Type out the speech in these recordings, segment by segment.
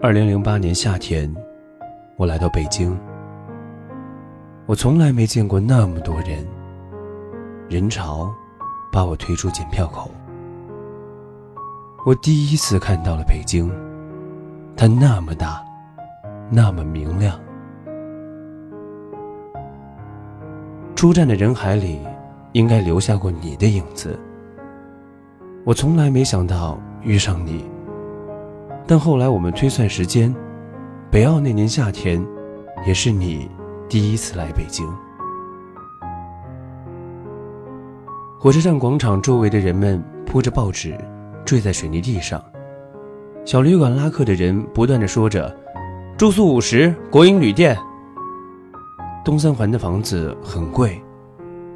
二零零八年夏天，我来到北京。我从来没见过那么多人，人潮把我推出检票口。我第一次看到了北京，它那么大，那么明亮。出站的人海里，应该留下过你的影子。我从来没想到遇上你，但后来我们推算时间，北奥那年夏天，也是你第一次来北京。火车站广场周围的人们铺着报纸，坠在水泥地上。小旅馆拉客的人不断的说着：“住宿五十，国营旅店。”东三环的房子很贵，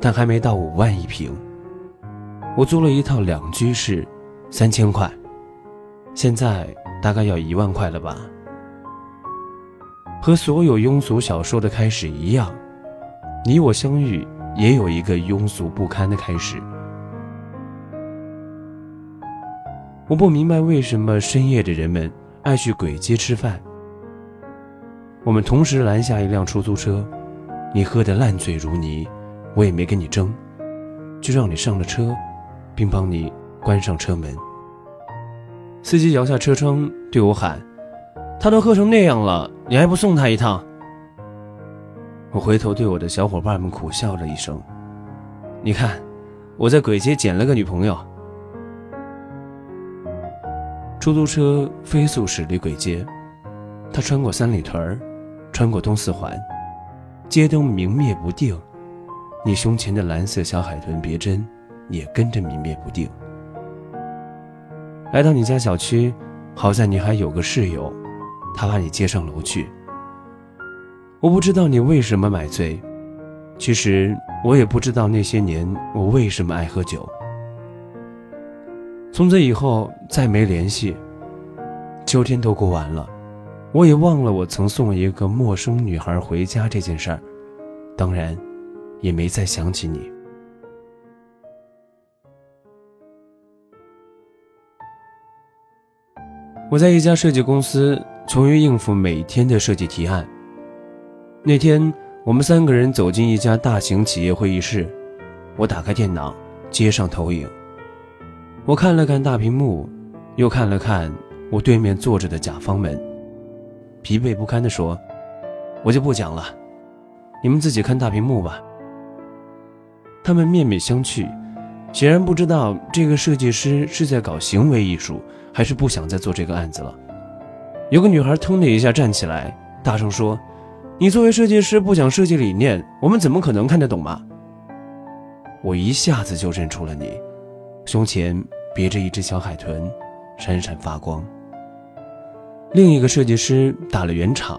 但还没到五万一平。我租了一套两居室，三千块，现在大概要一万块了吧。和所有庸俗小说的开始一样，你我相遇也有一个庸俗不堪的开始。我不明白为什么深夜的人们爱去鬼街吃饭。我们同时拦下一辆出租车，你喝得烂醉如泥，我也没跟你争，就让你上了车。并帮你关上车门。司机摇下车窗对我喊：“他都喝成那样了，你还不送他一趟？”我回头对我的小伙伴们苦笑了一声：“你看，我在鬼街捡了个女朋友。”出租车飞速驶离鬼街，他穿过三里屯穿过东四环，街灯明灭不定，你胸前的蓝色小海豚别针。也跟着明灭不定。来到你家小区，好在你还有个室友，他把你接上楼去。我不知道你为什么买醉，其实我也不知道那些年我为什么爱喝酒。从此以后再没联系，秋天都过完了，我也忘了我曾送一个陌生女孩回家这件事儿，当然，也没再想起你。我在一家设计公司，从于应付每天的设计提案。那天，我们三个人走进一家大型企业会议室，我打开电脑，接上投影。我看了看大屏幕，又看了看我对面坐着的甲方们，疲惫不堪地说：“我就不讲了，你们自己看大屏幕吧。”他们面面相觑。显然不知道这个设计师是在搞行为艺术，还是不想再做这个案子了。有个女孩腾的一下站起来，大声说：“你作为设计师不讲设计理念，我们怎么可能看得懂嘛？”我一下子就认出了你，胸前别着一只小海豚，闪闪发光。另一个设计师打了圆场，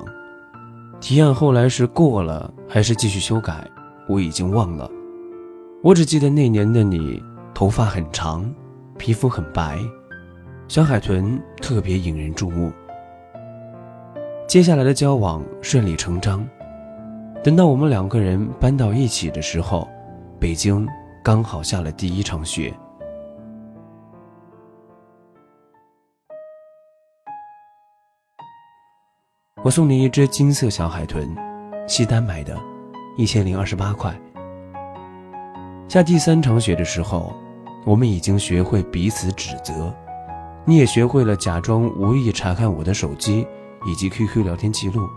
提案后来是过了还是继续修改，我已经忘了。我只记得那年的你，头发很长，皮肤很白，小海豚特别引人注目。接下来的交往顺理成章。等到我们两个人搬到一起的时候，北京刚好下了第一场雪。我送你一只金色小海豚，西单买的，一千零二十八块。下第三场雪的时候，我们已经学会彼此指责，你也学会了假装无意查看我的手机以及 QQ 聊天记录。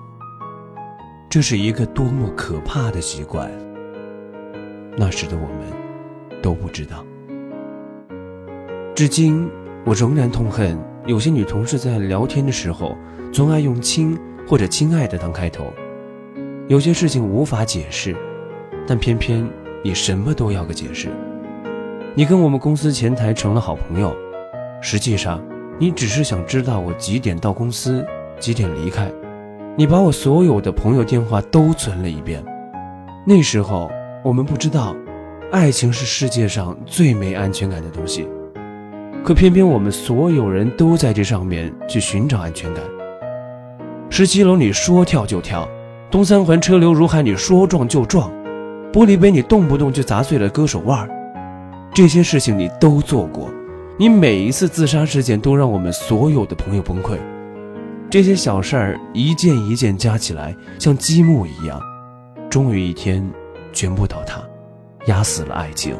这是一个多么可怕的习惯。那时的我们都不知道。至今，我仍然痛恨有些女同事在聊天的时候，总爱用“亲”或者“亲爱的”当开头。有些事情无法解释，但偏偏。你什么都要个解释。你跟我们公司前台成了好朋友，实际上你只是想知道我几点到公司，几点离开。你把我所有的朋友电话都存了一遍。那时候我们不知道，爱情是世界上最没安全感的东西，可偏偏我们所有人都在这上面去寻找安全感。十七楼你说跳就跳，东三环车流如海你说撞就撞。玻璃杯，你动不动就砸碎了割手腕这些事情你都做过。你每一次自杀事件都让我们所有的朋友崩溃。这些小事儿一件一件加起来，像积木一样，终于一天全部倒塌，压死了爱情。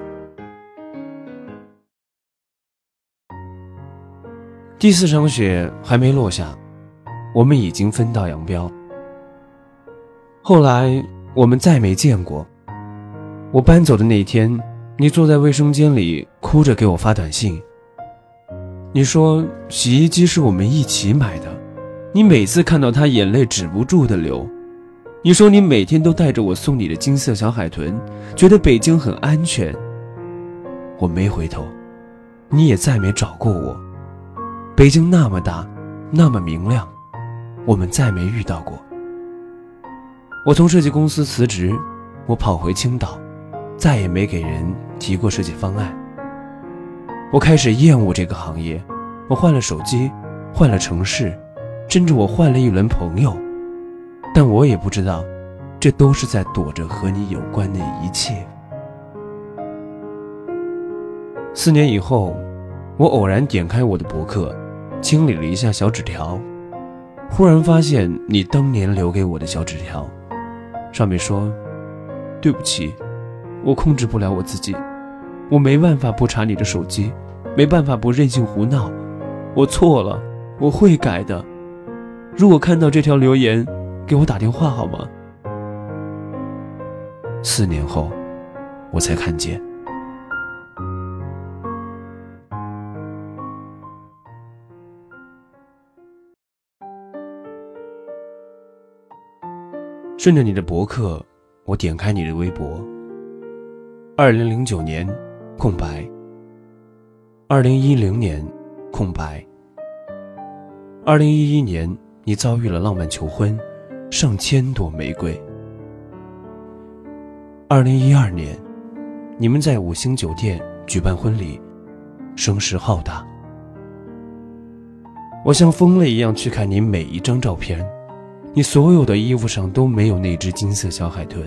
第四场雪还没落下，我们已经分道扬镳。后来我们再没见过。我搬走的那一天，你坐在卫生间里哭着给我发短信。你说洗衣机是我们一起买的，你每次看到它，眼泪止不住的流。你说你每天都带着我送你的金色小海豚，觉得北京很安全。我没回头，你也再没找过我。北京那么大，那么明亮，我们再没遇到过。我从设计公司辞职，我跑回青岛，再也没给人提过设计方案。我开始厌恶这个行业，我换了手机，换了城市，甚至我换了一轮朋友，但我也不知道，这都是在躲着和你有关的一切。四年以后，我偶然点开我的博客。清理了一下小纸条，忽然发现你当年留给我的小纸条，上面说：“对不起，我控制不了我自己，我没办法不查你的手机，没办法不任性胡闹，我错了，我会改的。如果看到这条留言，给我打电话好吗？”四年后，我才看见。顺着你的博客，我点开你的微博。二零零九年，空白。二零一零年，空白。二零一一年，你遭遇了浪漫求婚，上千朵玫瑰。二零一二年，你们在五星酒店举办婚礼，声势浩大。我像疯了一样去看你每一张照片。你所有的衣服上都没有那只金色小海豚。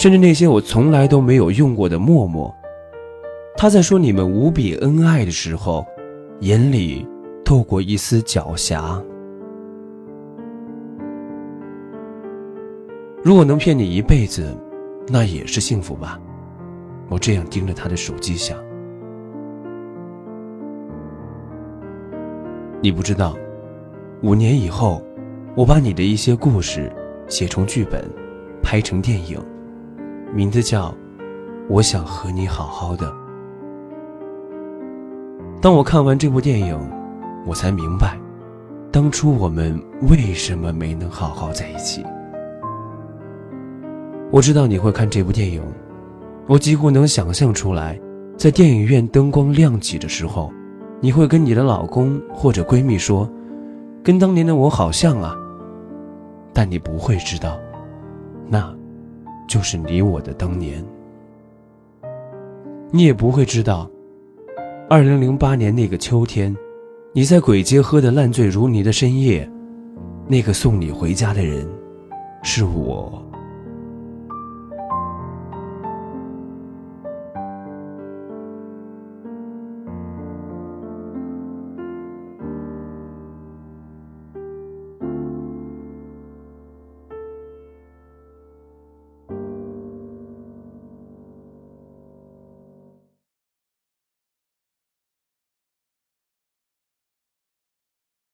甚至那些我从来都没有用过的陌陌。他在说你们无比恩爱的时候，眼里透过一丝狡黠。如果能骗你一辈子，那也是幸福吧。我这样盯着他的手机想，你不知道。五年以后，我把你的一些故事写成剧本，拍成电影，名字叫《我想和你好好的》。当我看完这部电影，我才明白，当初我们为什么没能好好在一起。我知道你会看这部电影，我几乎能想象出来，在电影院灯光亮起的时候，你会跟你的老公或者闺蜜说。跟当年的我好像啊，但你不会知道，那，就是你我的当年。你也不会知道，二零零八年那个秋天，你在鬼街喝得烂醉如泥的深夜，那个送你回家的人，是我。